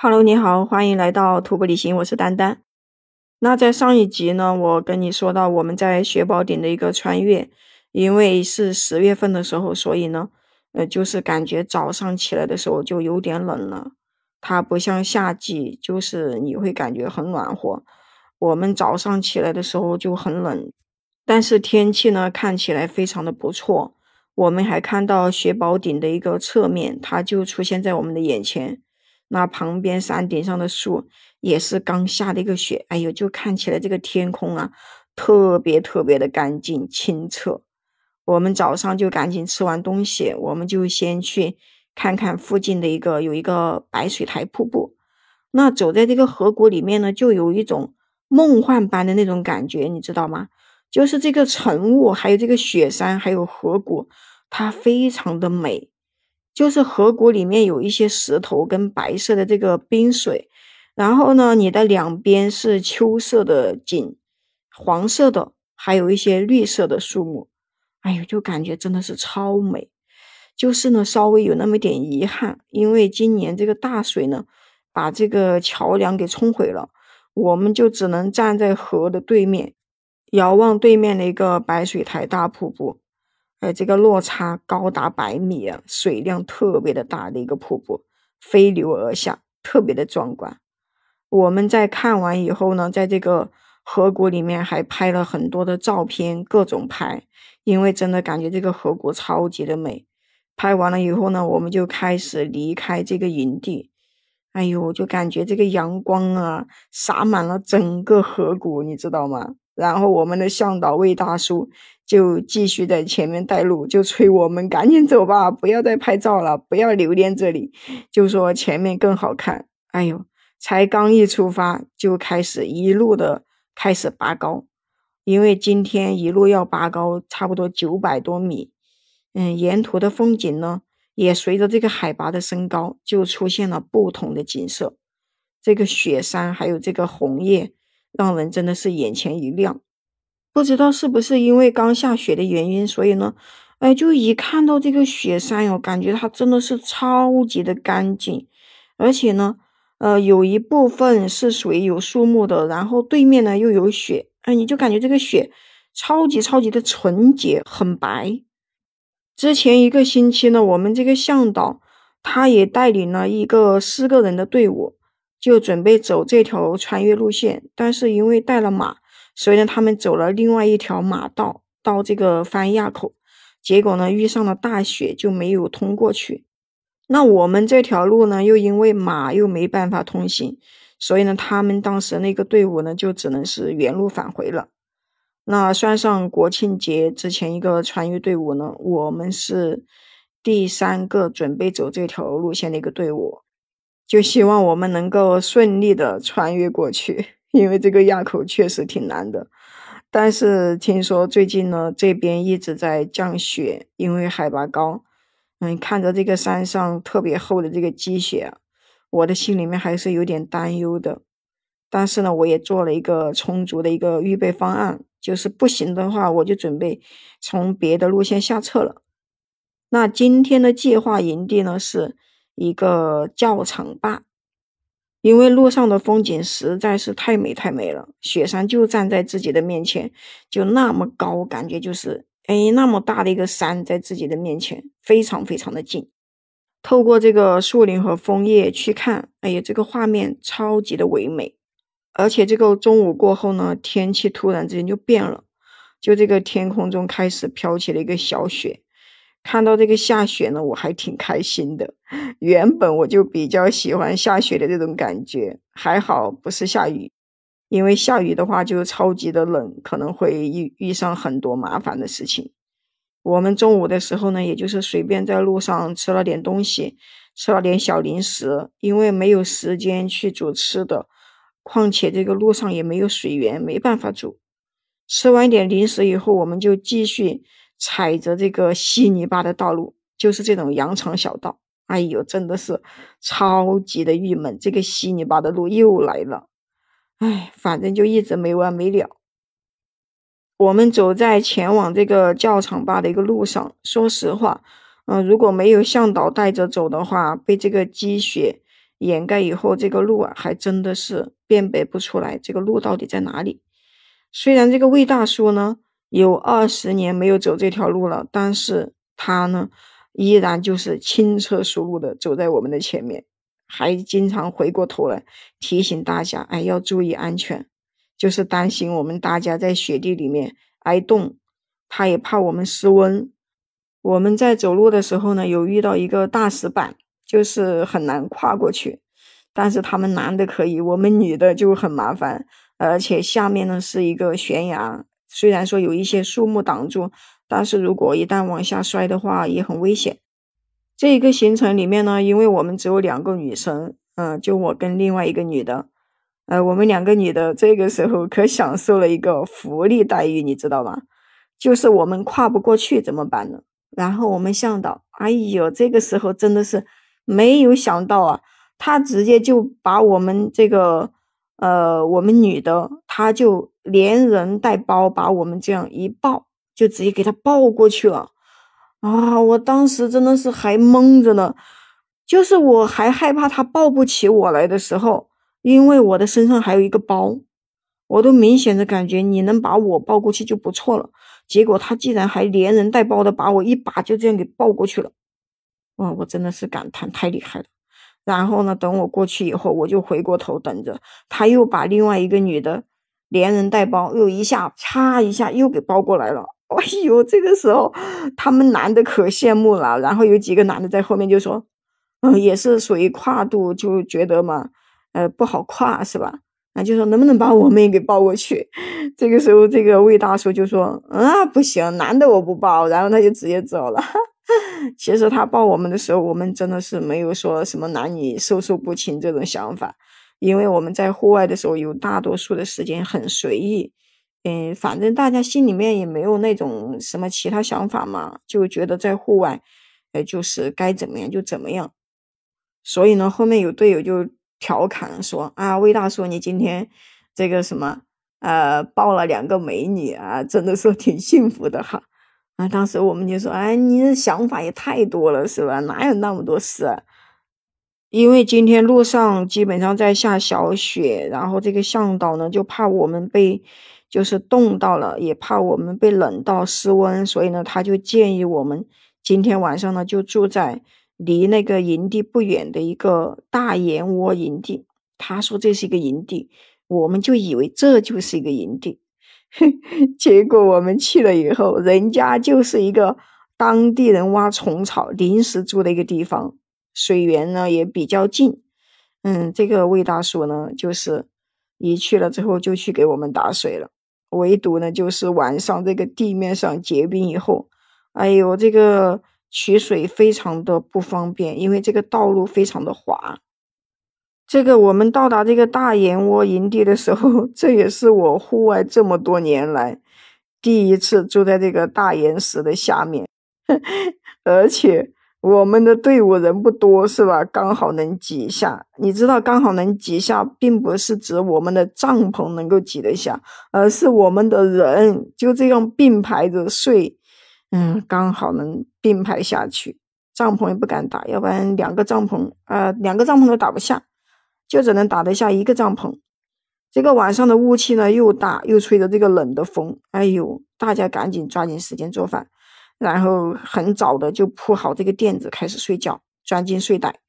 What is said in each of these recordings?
Hello，你好，欢迎来到徒步旅行，我是丹丹。那在上一集呢，我跟你说到我们在雪宝顶的一个穿越，因为是十月份的时候，所以呢，呃，就是感觉早上起来的时候就有点冷了。它不像夏季，就是你会感觉很暖和。我们早上起来的时候就很冷，但是天气呢看起来非常的不错。我们还看到雪宝顶的一个侧面，它就出现在我们的眼前。那旁边山顶上的树也是刚下的一个雪，哎呦，就看起来这个天空啊，特别特别的干净清澈。我们早上就赶紧吃完东西，我们就先去看看附近的一个有一个白水台瀑布。那走在这个河谷里面呢，就有一种梦幻般的那种感觉，你知道吗？就是这个晨雾，还有这个雪山，还有河谷，它非常的美。就是河谷里面有一些石头跟白色的这个冰水，然后呢，你的两边是秋色的景，黄色的，还有一些绿色的树木，哎呦，就感觉真的是超美。就是呢，稍微有那么点遗憾，因为今年这个大水呢，把这个桥梁给冲毁了，我们就只能站在河的对面，遥望对面的一个白水台大瀑布。哎，这个落差高达百米啊，水量特别的大的一个瀑布飞流而下，特别的壮观。我们在看完以后呢，在这个河谷里面还拍了很多的照片，各种拍，因为真的感觉这个河谷超级的美。拍完了以后呢，我们就开始离开这个营地。哎呦，就感觉这个阳光啊，洒满了整个河谷，你知道吗？然后我们的向导魏大叔就继续在前面带路，就催我们赶紧走吧，不要再拍照了，不要留恋这里，就说前面更好看。哎呦，才刚一出发就开始一路的开始拔高，因为今天一路要拔高差不多九百多米。嗯，沿途的风景呢，也随着这个海拔的升高就出现了不同的景色，这个雪山还有这个红叶。让人真的是眼前一亮，不知道是不是因为刚下雪的原因，所以呢，哎，就一看到这个雪山哟，感觉它真的是超级的干净，而且呢，呃，有一部分是属于有树木的，然后对面呢又有雪，哎，你就感觉这个雪超级超级的纯洁，很白。之前一个星期呢，我们这个向导他也带领了一个四个人的队伍。就准备走这条穿越路线，但是因为带了马，所以呢，他们走了另外一条马道到这个翻垭口，结果呢遇上了大雪，就没有通过去。那我们这条路呢，又因为马又没办法通行，所以呢，他们当时那个队伍呢，就只能是原路返回了。那算上国庆节之前一个穿越队伍呢，我们是第三个准备走这条路线的一个队伍。就希望我们能够顺利的穿越过去，因为这个垭口确实挺难的。但是听说最近呢，这边一直在降雪，因为海拔高。嗯，看着这个山上特别厚的这个积雪，我的心里面还是有点担忧的。但是呢，我也做了一个充足的一个预备方案，就是不行的话，我就准备从别的路线下撤了。那今天的计划营地呢是。一个教场坝，因为路上的风景实在是太美太美了，雪山就站在自己的面前，就那么高，感觉就是哎，那么大的一个山在自己的面前，非常非常的近。透过这个树林和枫叶去看，哎呀，这个画面超级的唯美。而且这个中午过后呢，天气突然之间就变了，就这个天空中开始飘起了一个小雪。看到这个下雪呢，我还挺开心的。原本我就比较喜欢下雪的这种感觉，还好不是下雨，因为下雨的话就超级的冷，可能会遇遇上很多麻烦的事情。我们中午的时候呢，也就是随便在路上吃了点东西，吃了点小零食，因为没有时间去煮吃的，况且这个路上也没有水源，没办法煮。吃完点零食以后，我们就继续。踩着这个稀泥巴的道路，就是这种羊肠小道。哎呦，真的是超级的郁闷，这个稀泥巴的路又来了。哎，反正就一直没完没了。我们走在前往这个教场坝的一个路上，说实话，嗯，如果没有向导带着走的话，被这个积雪掩盖以后，这个路啊，还真的是辨别不出来这个路到底在哪里。虽然这个魏大叔呢有二十年没有走这条路了，但是他呢依然就是轻车熟路的走在我们的前面，还经常回过头来提醒大家，哎，要注意安全，就是担心我们大家在雪地里面挨冻，他也怕我们失温。我们在走路的时候呢，有遇到一个大石板。就是很难跨过去，但是他们男的可以，我们女的就很麻烦，而且下面呢是一个悬崖，虽然说有一些树木挡住，但是如果一旦往下摔的话也很危险。这一个行程里面呢，因为我们只有两个女生，嗯，就我跟另外一个女的，呃，我们两个女的这个时候可享受了一个福利待遇，你知道吗？就是我们跨不过去怎么办呢？然后我们向导，哎呦，这个时候真的是。没有想到啊，他直接就把我们这个，呃，我们女的，他就连人带包把我们这样一抱，就直接给他抱过去了。啊，我当时真的是还懵着呢，就是我还害怕他抱不起我来的时候，因为我的身上还有一个包，我都明显的感觉你能把我抱过去就不错了。结果他竟然还连人带包的把我一把就这样给抱过去了。哇，我真的是感叹太厉害了。然后呢，等我过去以后，我就回过头等着，他又把另外一个女的连人带包，又一下啪一下又给包过来了。哎呦，这个时候他们男的可羡慕了。然后有几个男的在后面就说：“嗯，也是属于跨度，就觉得嘛，呃，不好跨是吧？那就说能不能把我们也给抱过去？” 这个时候，这个魏大叔就说：“啊，不行，男的我不抱。”然后他就直接走了。其实他抱我们的时候，我们真的是没有说什么男女授受不亲这种想法，因为我们在户外的时候有大多数的时间很随意，嗯，反正大家心里面也没有那种什么其他想法嘛，就觉得在户外，呃，就是该怎么样就怎么样。所以呢，后面有队友就调侃说：“啊，魏大叔，你今天这个什么，呃，抱了两个美女啊，真的是挺幸福的哈。”啊，当时我们就说，哎，你的想法也太多了，是吧？哪有那么多事？啊？因为今天路上基本上在下小雪，然后这个向导呢就怕我们被就是冻到了，也怕我们被冷到失温，所以呢他就建议我们今天晚上呢就住在离那个营地不远的一个大岩窝营地。他说这是一个营地，我们就以为这就是一个营地。结果我们去了以后，人家就是一个当地人挖虫草临时住的一个地方，水源呢也比较近。嗯，这个魏大叔呢，就是一去了之后就去给我们打水了，唯独呢就是晚上这个地面上结冰以后，哎呦，这个取水非常的不方便，因为这个道路非常的滑。这个我们到达这个大岩窝营地的时候，这也是我户外这么多年来第一次住在这个大岩石的下面，而且我们的队伍人不多，是吧？刚好能挤下。你知道，刚好能挤下，并不是指我们的帐篷能够挤得下，而是我们的人就这样并排着睡，嗯，刚好能并排下去。帐篷也不敢打，要不然两个帐篷，呃，两个帐篷都打不下。就只能打得下一个帐篷，这个晚上的雾气呢又大，又吹着这个冷的风，哎呦，大家赶紧抓紧时间做饭，然后很早的就铺好这个垫子开始睡觉，钻进睡袋，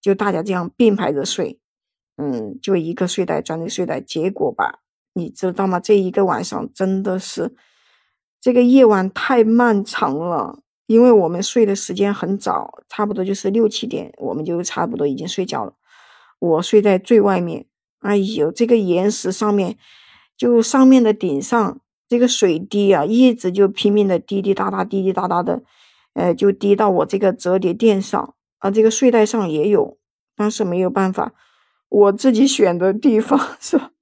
就大家这样并排着睡，嗯，就一个睡袋钻进睡袋，结果吧，你知道吗？这一个晚上真的是这个夜晚太漫长了，因为我们睡的时间很早，差不多就是六七点，我们就差不多已经睡觉了。我睡在最外面，哎呦，这个岩石上面，就上面的顶上，这个水滴啊，一直就拼命的滴滴答答，滴滴答答的，呃，就滴到我这个折叠垫上，啊，这个睡袋上也有，但是没有办法，我自己选的地方 是吧？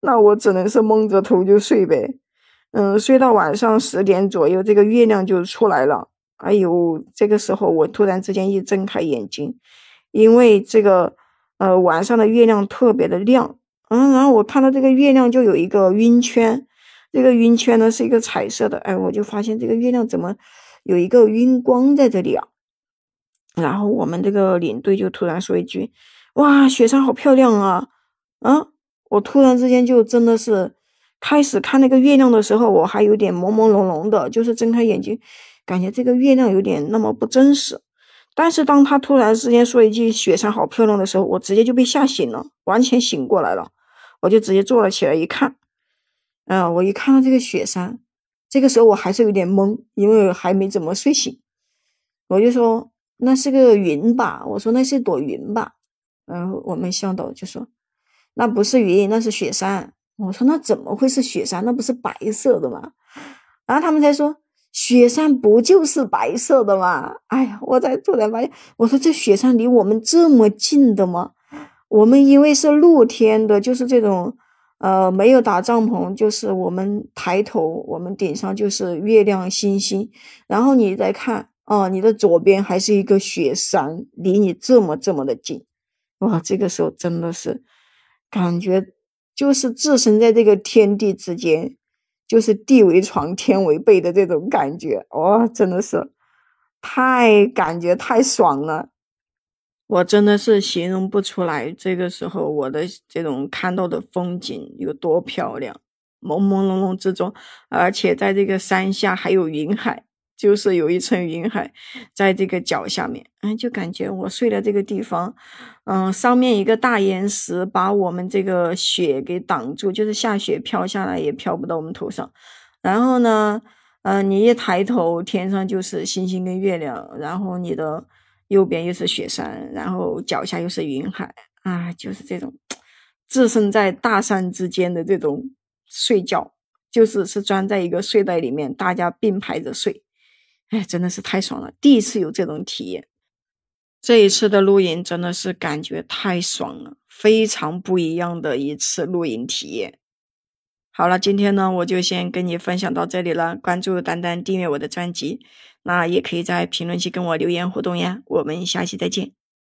那我只能是蒙着头就睡呗，嗯，睡到晚上十点左右，这个月亮就出来了，哎呦，这个时候我突然之间一睁开眼睛，因为这个。呃，晚上的月亮特别的亮，嗯，然后我看到这个月亮就有一个晕圈，这个晕圈呢是一个彩色的，哎，我就发现这个月亮怎么有一个晕光在这里啊？然后我们这个领队就突然说一句：“哇，雪山好漂亮啊！啊，我突然之间就真的是开始看那个月亮的时候，我还有点朦朦胧胧的，就是睁开眼睛，感觉这个月亮有点那么不真实。但是当他突然之间说一句“雪山好漂亮”的时候，我直接就被吓醒了，完全醒过来了。我就直接坐了起来，一看，嗯，我一看到这个雪山，这个时候我还是有点懵，因为还没怎么睡醒。我就说那是个云吧，我说那是朵云吧。然后我们向导就说那不是云，那是雪山。我说那怎么会是雪山？那不是白色的吗？然后他们才说。雪山不就是白色的吗？哎呀，我才突然发现，我说这雪山离我们这么近的吗？我们因为是露天的，就是这种，呃，没有打帐篷，就是我们抬头，我们顶上就是月亮星星，然后你再看，哦，你的左边还是一个雪山，离你这么这么的近，哇，这个时候真的是感觉就是置身在这个天地之间。就是地为床，天为被的这种感觉，哇，真的是太感觉太爽了，我真的是形容不出来。这个时候我的这种看到的风景有多漂亮，朦朦胧胧之中，而且在这个山下还有云海。就是有一层云海，在这个脚下面，嗯，就感觉我睡的这个地方，嗯，上面一个大岩石把我们这个雪给挡住，就是下雪飘下来也飘不到我们头上。然后呢，嗯，你一抬头，天上就是星星跟月亮，然后你的右边又是雪山，然后脚下又是云海，啊，就是这种置身在大山之间的这种睡觉，就是是钻在一个睡袋里面，大家并排着睡。哎，真的是太爽了！第一次有这种体验，这一次的露营真的是感觉太爽了，非常不一样的一次露营体验。好了，今天呢我就先跟你分享到这里了。关注丹丹，订阅我的专辑，那也可以在评论区跟我留言互动呀。我们下期再见。